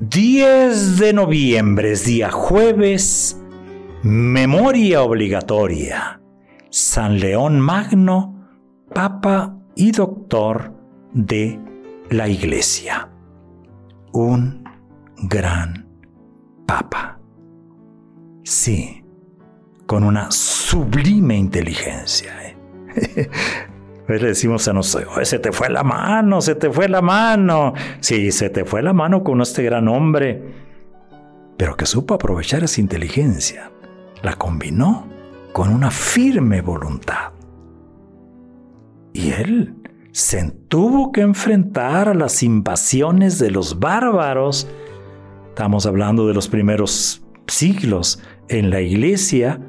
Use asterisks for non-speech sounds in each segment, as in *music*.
...10 de noviembre, es día jueves... ...memoria obligatoria... ...San León Magno... ...papa y doctor... ...de la Iglesia... ...un gran papa... ...sí... ...con una sublime inteligencia... ¿eh? *laughs* Pues le decimos a nosotros, se te fue la mano, se te fue la mano. Sí, se te fue la mano con este gran hombre, pero que supo aprovechar esa inteligencia. La combinó con una firme voluntad. Y él se tuvo que enfrentar a las invasiones de los bárbaros. Estamos hablando de los primeros siglos en la iglesia.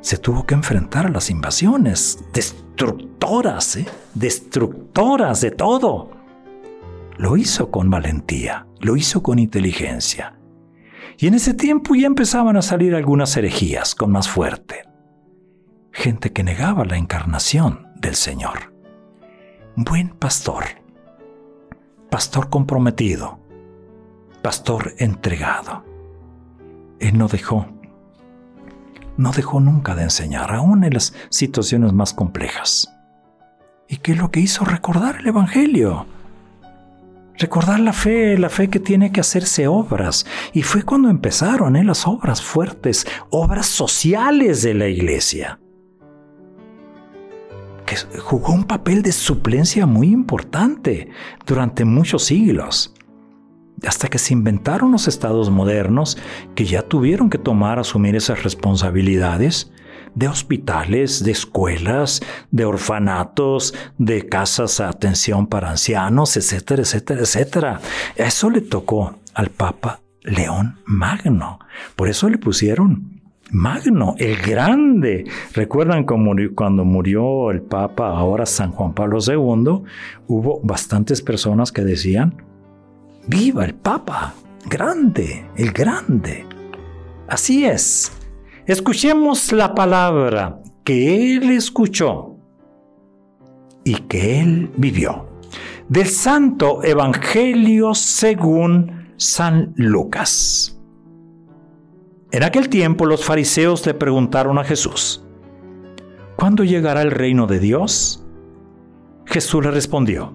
Se tuvo que enfrentar a las invasiones destructoras, ¿eh? destructoras de todo. Lo hizo con valentía, lo hizo con inteligencia. Y en ese tiempo ya empezaban a salir algunas herejías con más fuerte. Gente que negaba la encarnación del Señor. Buen pastor, pastor comprometido, pastor entregado. Él no dejó no dejó nunca de enseñar, aún en las situaciones más complejas. ¿Y qué es lo que hizo? Recordar el Evangelio. Recordar la fe, la fe que tiene que hacerse obras. Y fue cuando empezaron ¿eh? las obras fuertes, obras sociales de la iglesia. Que jugó un papel de suplencia muy importante durante muchos siglos hasta que se inventaron los estados modernos que ya tuvieron que tomar, asumir esas responsabilidades de hospitales, de escuelas, de orfanatos, de casas de atención para ancianos, etcétera, etcétera, etcétera. Eso le tocó al Papa León Magno. Por eso le pusieron Magno, el grande. Recuerdan cuando murió el Papa, ahora San Juan Pablo II, hubo bastantes personas que decían, Viva el Papa, grande, el grande. Así es. Escuchemos la palabra que él escuchó y que él vivió. Del Santo Evangelio según San Lucas. En aquel tiempo los fariseos le preguntaron a Jesús, ¿cuándo llegará el reino de Dios? Jesús le respondió,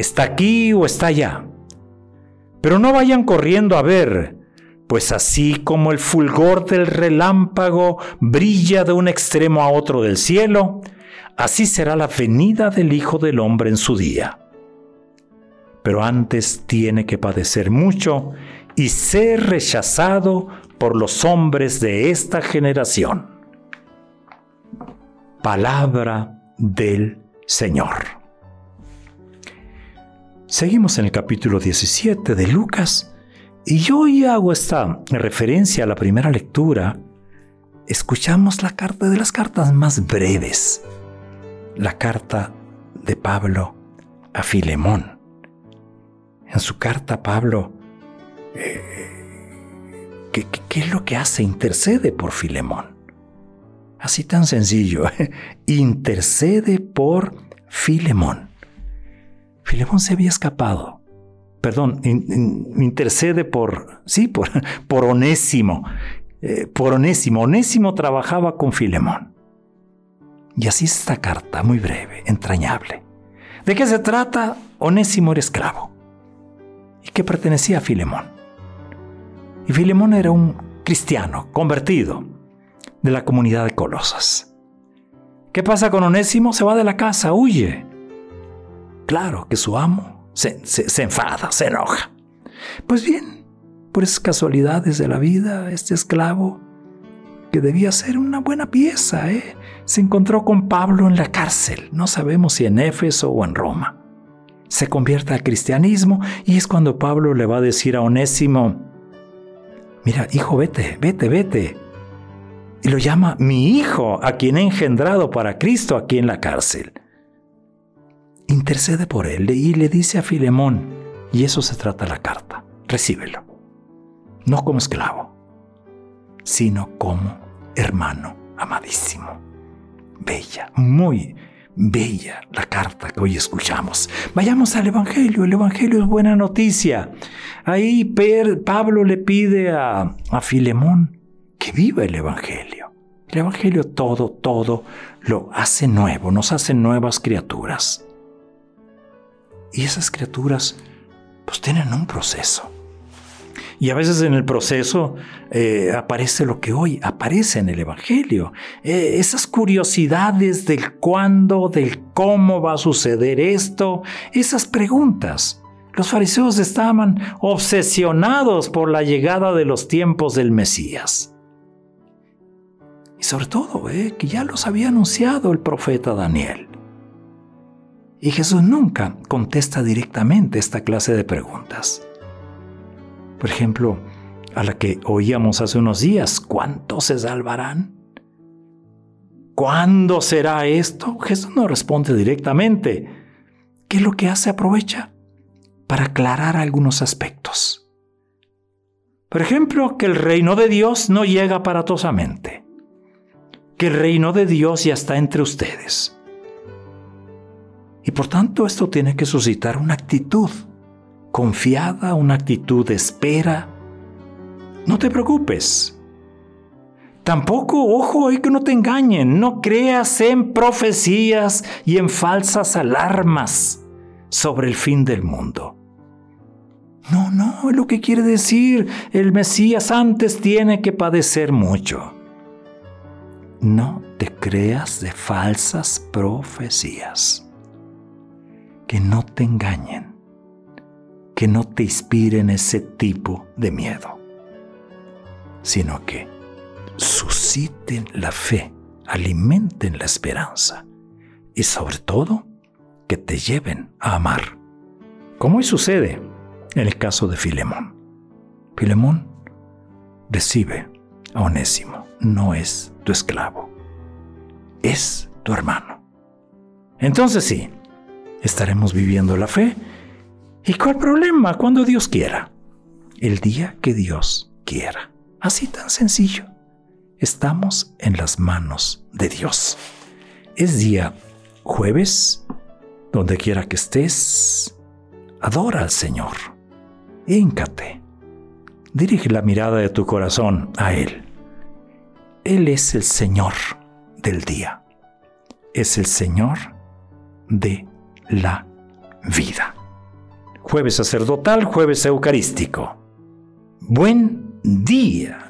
está aquí o está allá. Pero no vayan corriendo a ver, pues así como el fulgor del relámpago brilla de un extremo a otro del cielo, así será la venida del Hijo del Hombre en su día. Pero antes tiene que padecer mucho y ser rechazado por los hombres de esta generación. Palabra del Señor. Seguimos en el capítulo 17 de Lucas y yo hoy hago esta referencia a la primera lectura. Escuchamos la carta de las cartas más breves, la carta de Pablo a Filemón. En su carta Pablo, eh, ¿qué, ¿qué, es lo que hace? Intercede por Filemón. Así tan sencillo, *laughs* intercede por Filemón. Filemón se había escapado. Perdón, intercede por, sí, por, *laughs* por Onésimo. Eh, por Onésimo. Onésimo trabajaba con Filemón. Y así es esta carta, muy breve, entrañable. ¿De qué se trata? Onésimo era esclavo. y que pertenecía a Filemón. Y Filemón era un cristiano convertido de la comunidad de Colosas. ¿Qué pasa con Onésimo? Se va de la casa, huye. Claro que su amo se, se enfada, se enoja. Pues bien, por esas casualidades de la vida, este esclavo, que debía ser una buena pieza, ¿eh? se encontró con Pablo en la cárcel, no sabemos si en Éfeso o en Roma. Se convierte al cristianismo y es cuando Pablo le va a decir a Onésimo, mira, hijo, vete, vete, vete. Y lo llama mi hijo, a quien he engendrado para Cristo aquí en la cárcel. Intercede por él y le dice a Filemón, y eso se trata la carta, recíbelo no como esclavo, sino como hermano amadísimo. Bella, muy bella la carta que hoy escuchamos. Vayamos al Evangelio, el Evangelio es buena noticia. Ahí Pablo le pide a, a Filemón que viva el Evangelio. El Evangelio todo, todo lo hace nuevo, nos hace nuevas criaturas. Y esas criaturas pues tienen un proceso. Y a veces en el proceso eh, aparece lo que hoy aparece en el Evangelio. Eh, esas curiosidades del cuándo, del cómo va a suceder esto, esas preguntas. Los fariseos estaban obsesionados por la llegada de los tiempos del Mesías. Y sobre todo, eh, que ya los había anunciado el profeta Daniel. Y Jesús nunca contesta directamente esta clase de preguntas. Por ejemplo, a la que oíamos hace unos días, ¿cuántos se salvarán? ¿Cuándo será esto? Jesús no responde directamente. ¿Qué es lo que hace? Aprovecha para aclarar algunos aspectos. Por ejemplo, que el reino de Dios no llega aparatosamente, que el reino de Dios ya está entre ustedes. Y por tanto esto tiene que suscitar una actitud confiada, una actitud de espera. No te preocupes. Tampoco, ojo, hay que no te engañen, no creas en profecías y en falsas alarmas sobre el fin del mundo. No, no, es lo que quiere decir, el Mesías antes tiene que padecer mucho. No te creas de falsas profecías. Que no te engañen que no te inspiren ese tipo de miedo, sino que susciten la fe, alimenten la esperanza y sobre todo que te lleven a amar, como hoy sucede en el caso de Filemón. Filemón recibe a Onésimo, no es tu esclavo, es tu hermano. Entonces sí, estaremos viviendo la fe ¿Y cuál problema? Cuando Dios quiera. El día que Dios quiera. Así tan sencillo. Estamos en las manos de Dios. Es día jueves, donde quiera que estés, adora al Señor. Híncate. Dirige la mirada de tu corazón a Él. Él es el Señor del día. Es el Señor de la vida jueves sacerdotal, jueves eucarístico. Buen día.